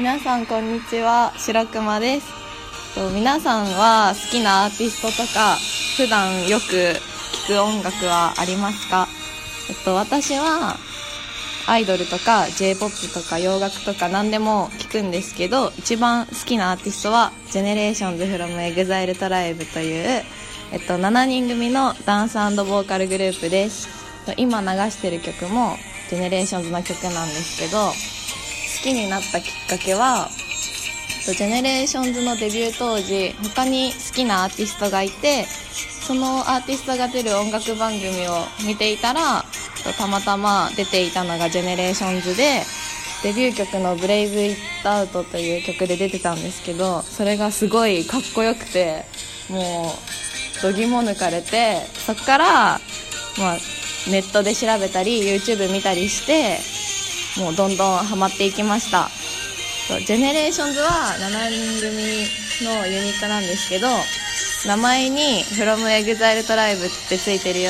皆さんこんにちは白熊です。皆さんは好きなアーティストとか普段よく聴く音楽はありますか？えっと私はアイドルとか J-POP とか洋楽とか何でも聴くんですけど一番好きなアーティストは GENERATIONS from EXILETRIBE という、えっと、7人組のダンスボーカルグループです。今流してる曲も GENERATIONS の曲なんですけど好きになったきっかけは GENERATIONS のデビュー当時他に好きなアーティストがいてそのアーティストが出る音楽番組を見ていたらたまたま出ていたのが GENERATIONS でデビュー曲の「ブレイブ・イット・アウト」という曲で出てたんですけどそれがすごいかっこよくてもう度肝抜かれてそっから、まあ、ネットで調べたり YouTube 見たりしてもうどんどんハマっていきました。 GENERATIONS は7人組のユニットなんですけど名前に From EXILE TRIBE ってついてる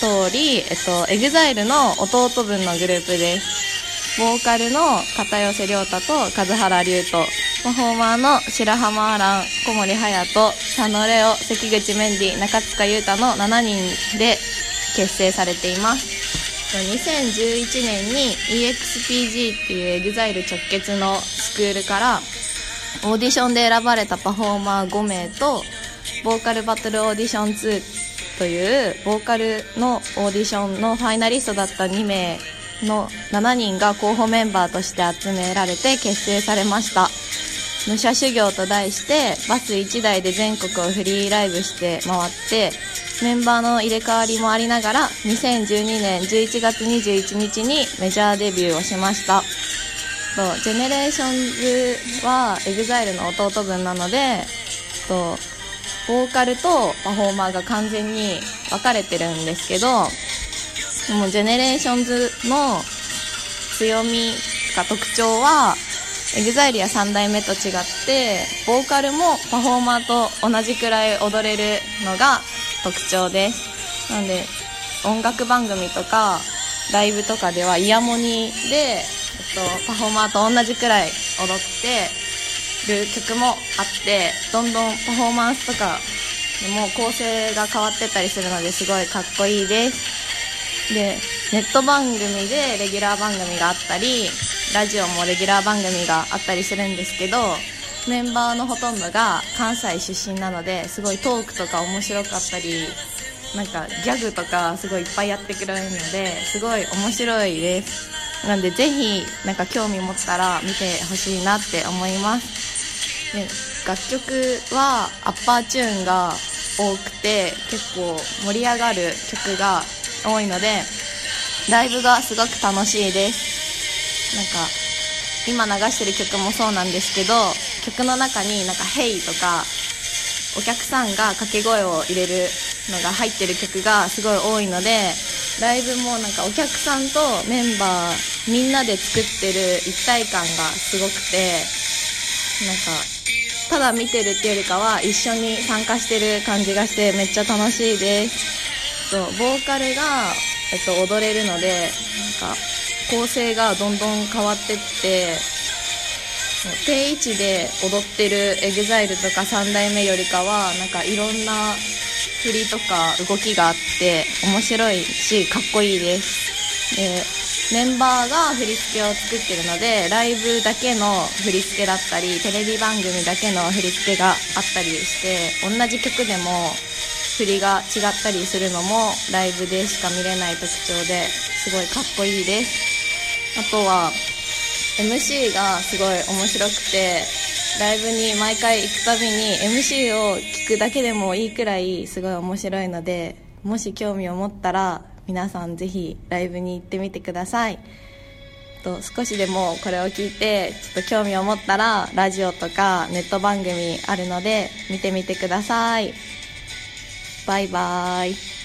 通り、えっと、EXILE の弟分のグループです。ボーカルの片寄涼太と数原龍斗。パフォーマーの白浜アラン小森隼人佐野レオ関口メンディー中塚裕太の7人で結成されています。2011年に EXPG っていう EXILE 直結のスクールからオーディションで選ばれたパフォーマー5名とボーカルバトルオーディション2というボーカルのオーディションのファイナリストだった2名の7人が候補メンバーとして集められて結成されました。武者修行と題してバス1台で全国をフリーライブして回ってメンバーの入れ替わりもありながら2012年11月21日にメジャーデビューをしました。と GENERATIONS は EXILE の弟分なのでとボーカルとパフォーマーが完全に分かれてるんですけどもう GENERATIONS の強みか特徴は EXILE や3代目と違ってボーカルもパフォーマーと同じくらい踊れるのが特徴です。なので音楽番組とかライブとかではイヤモニで、えっと、パフォーマーと同じくらい踊ってる曲もあってどんどんパフォーマンスとかでも構成が変わってたりするのですごいかっこいいです。でネット番組でレギュラー番組があったりラジオもレギュラー番組があったりするんですけどメンバーのほとんどが関西出身なのですごいトークとか面白かったりなんかギャグとかすごいいっぱいやってくれるのですごい面白いです。なんでぜひなんか興味持ったら見てほしいなって思いますで楽曲はアッパーチューンが多くて結構盛り上がる曲が多いのでライブがすごく楽しいです。なんか今流してる曲もそうなんですけど曲の中になんか「ヘイとかお客さんが掛け声を入れるのが入ってる曲がすごい多いのでライブもなんかお客さんとメンバーみんなで作ってる一体感がすごくてなんかただ見てるっていうよりかは一緒に参加してる感じがしてめっちゃ楽しいです。とボーカルが、えっと、踊れるのでなんか構成がどんどん変わってって定位置で踊ってる EXILE とか3代目よりかはなんかいろんな振りとか動きがあって面白いしかっこいいです。でメンバーが振り付けを作ってるのでライブだけの振り付けだったりテレビ番組だけの振り付けがあったりして同じ曲でも振りが違ったりするのもライブでしか見れない特徴ですごいかっこいいです。あとは MC がすごい面白くてライブに毎回行くたびに MC を聞くだけでもいいくらいすごい面白いのでもし興味を持ったら皆さんぜひライブに行ってみてください。と少しでもこれを聞いてちょっと興味を持ったらラジオとかネット番組あるので見てみてください。バイバーイ。